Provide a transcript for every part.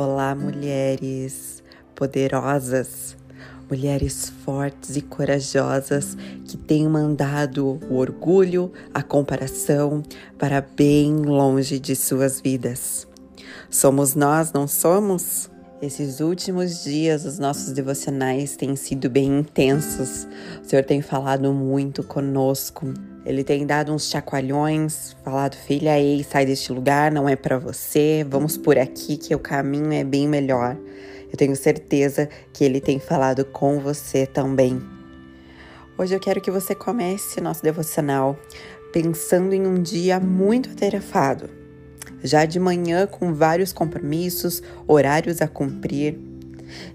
Olá, mulheres poderosas, mulheres fortes e corajosas que têm mandado o orgulho, a comparação para bem longe de suas vidas. Somos nós, não somos? Esses últimos dias, os nossos devocionais têm sido bem intensos. O Senhor tem falado muito conosco. Ele tem dado uns chacoalhões, falado: filha, ei, sai deste lugar, não é para você, vamos por aqui que o caminho é bem melhor. Eu tenho certeza que ele tem falado com você também. Hoje eu quero que você comece nosso devocional pensando em um dia muito atarefado já de manhã com vários compromissos, horários a cumprir.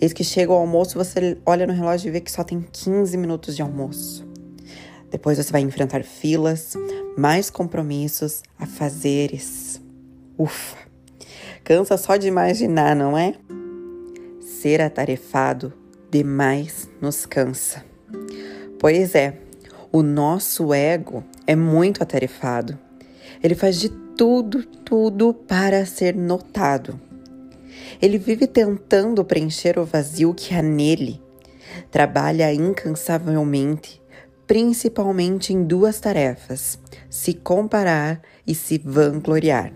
Eis que chega o almoço, você olha no relógio e vê que só tem 15 minutos de almoço. Depois você vai enfrentar filas, mais compromissos, afazeres. Ufa! Cansa só de imaginar, não é? Ser atarefado demais nos cansa. Pois é, o nosso ego é muito atarefado. Ele faz de tudo, tudo para ser notado. Ele vive tentando preencher o vazio que há nele. Trabalha incansavelmente, principalmente em duas tarefas: se comparar e se vangloriar.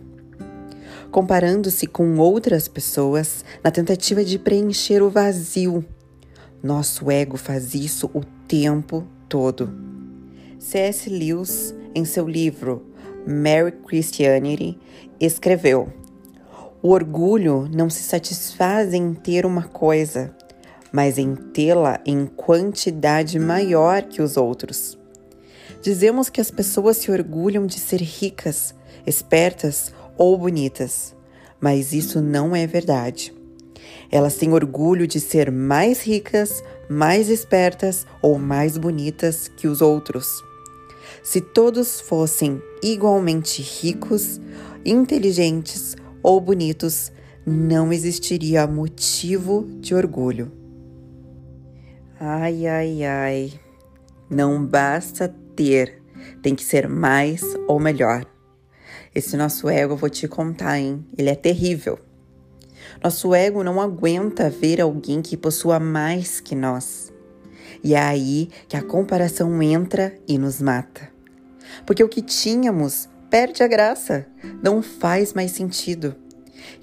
Comparando-se com outras pessoas na tentativa de preencher o vazio. Nosso ego faz isso o tempo todo. C.S. Lewis, em seu livro Mary Christianity, escreveu: O orgulho não se satisfaz em ter uma coisa, mas em tê-la em quantidade maior que os outros. Dizemos que as pessoas se orgulham de ser ricas, espertas ou bonitas, mas isso não é verdade. Elas têm orgulho de ser mais ricas, mais espertas ou mais bonitas que os outros. Se todos fossem igualmente ricos, inteligentes ou bonitos, não existiria motivo de orgulho. Ai, ai, ai. Não basta ter, tem que ser mais ou melhor. Esse nosso ego, eu vou te contar, hein? Ele é terrível. Nosso ego não aguenta ver alguém que possua mais que nós. E é aí que a comparação entra e nos mata porque o que tínhamos perde a graça, não faz mais sentido.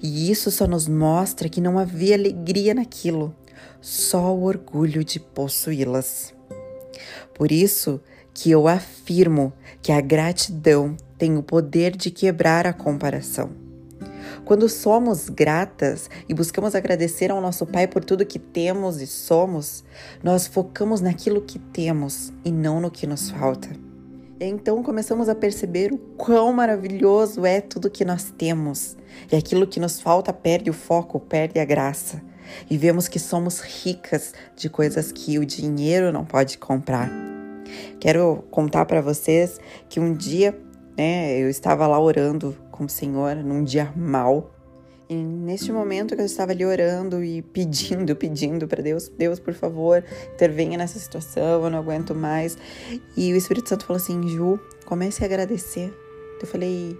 E isso só nos mostra que não havia alegria naquilo, só o orgulho de possuí-las. Por isso que eu afirmo que a gratidão tem o poder de quebrar a comparação. Quando somos gratas e buscamos agradecer ao nosso Pai por tudo que temos e somos, nós focamos naquilo que temos e não no que nos falta. Então começamos a perceber o quão maravilhoso é tudo que nós temos. E aquilo que nos falta perde o foco, perde a graça. E vemos que somos ricas de coisas que o dinheiro não pode comprar. Quero contar para vocês que um dia, né, eu estava lá orando com o Senhor num dia mal e neste momento que eu estava ali orando e pedindo, pedindo para Deus, Deus, por favor, intervenha nessa situação, eu não aguento mais. E o Espírito Santo falou assim: Ju, comece a agradecer. Eu falei,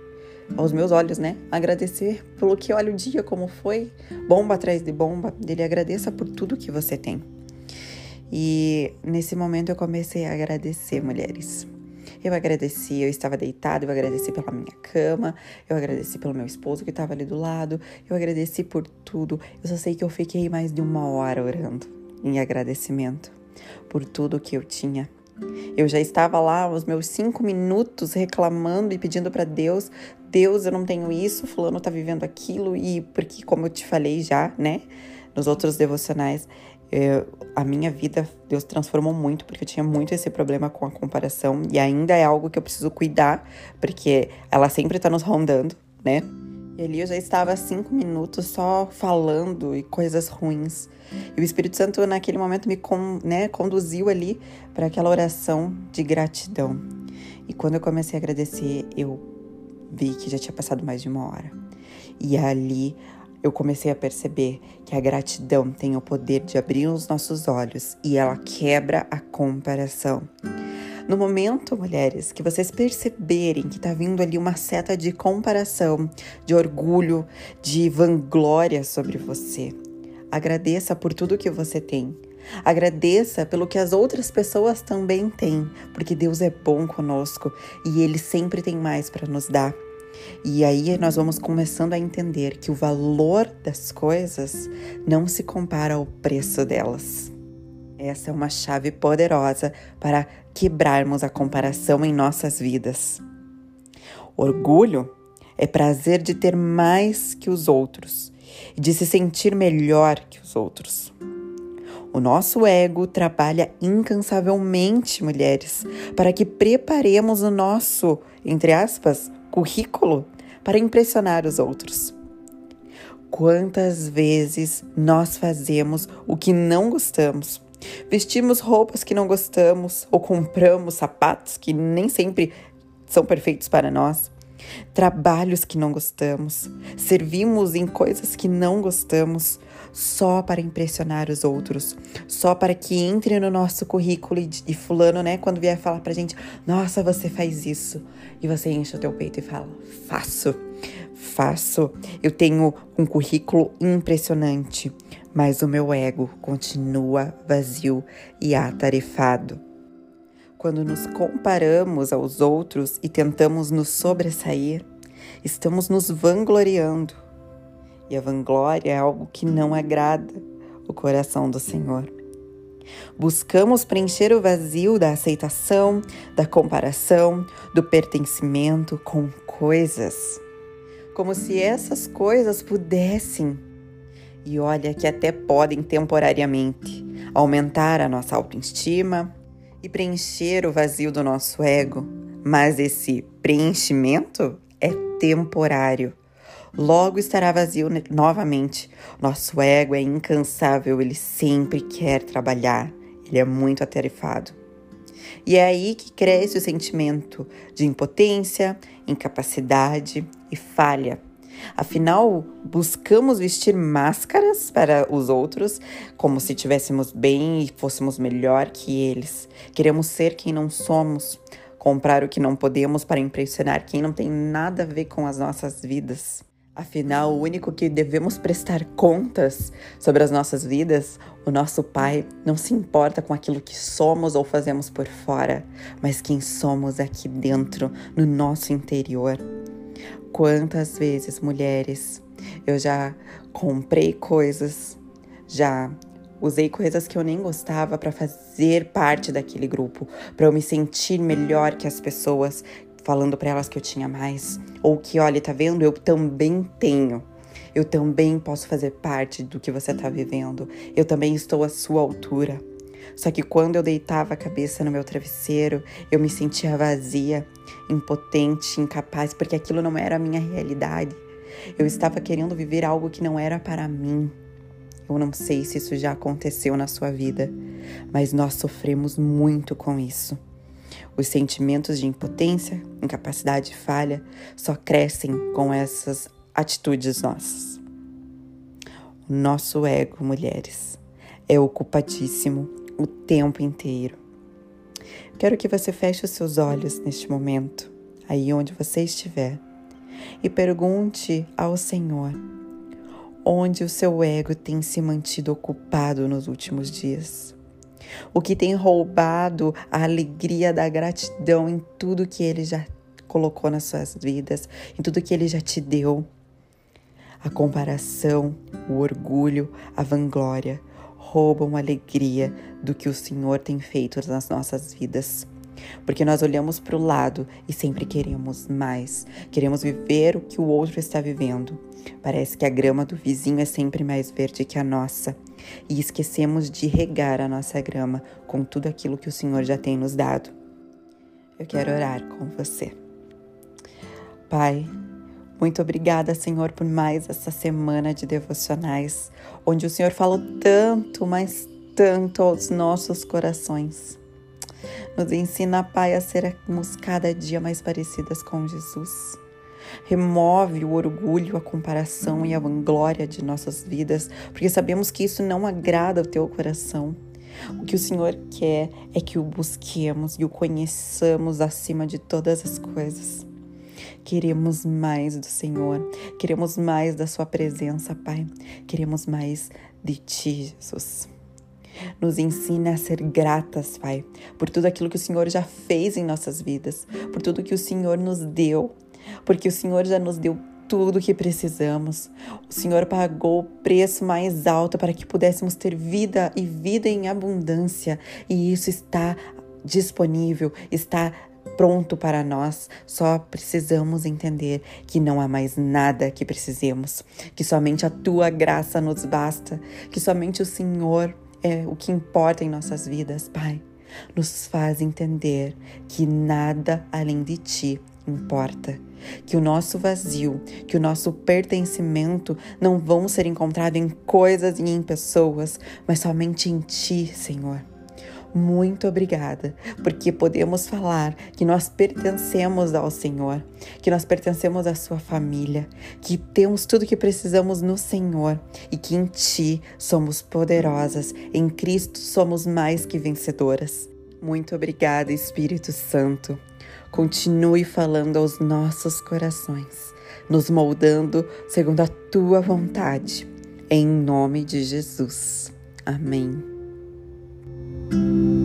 aos meus olhos, né? Agradecer pelo que olha o dia como foi, bomba atrás de bomba. Ele agradeça por tudo que você tem. E nesse momento eu comecei a agradecer, mulheres. Eu agradeci, eu estava deitada, eu agradeci pela minha cama, eu agradeci pelo meu esposo que estava ali do lado, eu agradeci por tudo. Eu só sei que eu fiquei mais de uma hora orando em agradecimento por tudo que eu tinha. Eu já estava lá os meus cinco minutos reclamando e pedindo para Deus: Deus, eu não tenho isso, Fulano tá vivendo aquilo, e porque, como eu te falei já, né, nos outros devocionais, eu, a minha vida, Deus transformou muito, porque eu tinha muito esse problema com a comparação, e ainda é algo que eu preciso cuidar, porque ela sempre tá nos rondando, né? E ali eu já estava cinco minutos só falando e coisas ruins. E o Espírito Santo, naquele momento, me né, conduziu ali para aquela oração de gratidão. E quando eu comecei a agradecer, eu vi que já tinha passado mais de uma hora. E ali eu comecei a perceber que a gratidão tem o poder de abrir os nossos olhos e ela quebra a comparação. No momento, mulheres, que vocês perceberem que está vindo ali uma seta de comparação, de orgulho, de vanglória sobre você, agradeça por tudo que você tem. Agradeça pelo que as outras pessoas também têm, porque Deus é bom conosco e Ele sempre tem mais para nos dar. E aí nós vamos começando a entender que o valor das coisas não se compara ao preço delas. Essa é uma chave poderosa para quebrarmos a comparação em nossas vidas. Orgulho é prazer de ter mais que os outros e de se sentir melhor que os outros. O nosso ego trabalha incansavelmente, mulheres, para que preparemos o nosso, entre aspas, currículo para impressionar os outros. Quantas vezes nós fazemos o que não gostamos? Vestimos roupas que não gostamos ou compramos sapatos que nem sempre são perfeitos para nós trabalhos que não gostamos, servimos em coisas que não gostamos, só para impressionar os outros, só para que entre no nosso currículo e, fulano, né, quando vier falar pra gente, nossa, você faz isso, e você enche o teu peito e fala, faço, faço, eu tenho um currículo impressionante, mas o meu ego continua vazio e atarefado. Quando nos comparamos aos outros e tentamos nos sobressair, estamos nos vangloriando. E a vanglória é algo que não agrada o coração do Senhor. Buscamos preencher o vazio da aceitação, da comparação, do pertencimento com coisas. Como se essas coisas pudessem, e olha que até podem temporariamente, aumentar a nossa autoestima, e preencher o vazio do nosso ego, mas esse preenchimento é temporário. Logo estará vazio novamente. Nosso ego é incansável, ele sempre quer trabalhar, ele é muito atarefado. E é aí que cresce o sentimento de impotência, incapacidade e falha. Afinal, buscamos vestir máscaras para os outros, como se tivéssemos bem e fôssemos melhor que eles. Queremos ser quem não somos, comprar o que não podemos para impressionar quem não tem nada a ver com as nossas vidas. Afinal, o único que devemos prestar contas sobre as nossas vidas, o nosso Pai, não se importa com aquilo que somos ou fazemos por fora, mas quem somos aqui dentro, no nosso interior. Quantas vezes, mulheres, eu já comprei coisas, já usei coisas que eu nem gostava para fazer parte daquele grupo, para eu me sentir melhor que as pessoas, falando para elas que eu tinha mais, ou que, olha, tá vendo? Eu também tenho. Eu também posso fazer parte do que você está vivendo. Eu também estou à sua altura. Só que quando eu deitava a cabeça no meu travesseiro, eu me sentia vazia, impotente, incapaz, porque aquilo não era a minha realidade. Eu estava querendo viver algo que não era para mim. Eu não sei se isso já aconteceu na sua vida, mas nós sofremos muito com isso. Os sentimentos de impotência, incapacidade e falha só crescem com essas atitudes nossas. O nosso ego, mulheres, é ocupadíssimo o tempo inteiro. Quero que você feche os seus olhos neste momento, aí onde você estiver, e pergunte ao Senhor onde o seu ego tem se mantido ocupado nos últimos dias. O que tem roubado a alegria da gratidão em tudo que ele já colocou nas suas vidas, em tudo que ele já te deu. A comparação, o orgulho, a vanglória roubam a alegria do que o Senhor tem feito nas nossas vidas. Porque nós olhamos para o lado e sempre queremos mais, queremos viver o que o outro está vivendo. Parece que a grama do vizinho é sempre mais verde que a nossa e esquecemos de regar a nossa grama com tudo aquilo que o Senhor já tem nos dado. Eu quero orar com você. Pai, muito obrigada, Senhor, por mais essa semana de devocionais, onde o Senhor falou tanto, mas tanto aos nossos corações. Nos ensina, Pai, a sermos cada dia mais parecidas com Jesus. Remove o orgulho, a comparação e a vanglória de nossas vidas, porque sabemos que isso não agrada o teu coração. O que o Senhor quer é que o busquemos e o conheçamos acima de todas as coisas. Queremos mais do Senhor, queremos mais da Sua presença, Pai. Queremos mais de Ti, Jesus. Nos ensina a ser gratas, Pai, por tudo aquilo que o Senhor já fez em nossas vidas, por tudo que o Senhor nos deu, porque o Senhor já nos deu tudo o que precisamos. O Senhor pagou o preço mais alto para que pudéssemos ter vida e vida em abundância, e isso está disponível, está pronto para nós. Só precisamos entender que não há mais nada que precisemos, que somente a tua graça nos basta, que somente o Senhor é o que importa em nossas vidas, Pai. Nos faz entender que nada além de ti importa. Que o nosso vazio, que o nosso pertencimento não vão ser encontrados em coisas e em pessoas, mas somente em Ti, Senhor muito obrigada, porque podemos falar que nós pertencemos ao Senhor, que nós pertencemos à Sua família, que temos tudo que precisamos no Senhor e que em Ti somos poderosas, em Cristo somos mais que vencedoras. Muito obrigada, Espírito Santo. Continue falando aos nossos corações, nos moldando segundo a Tua vontade. Em nome de Jesus. Amém. Música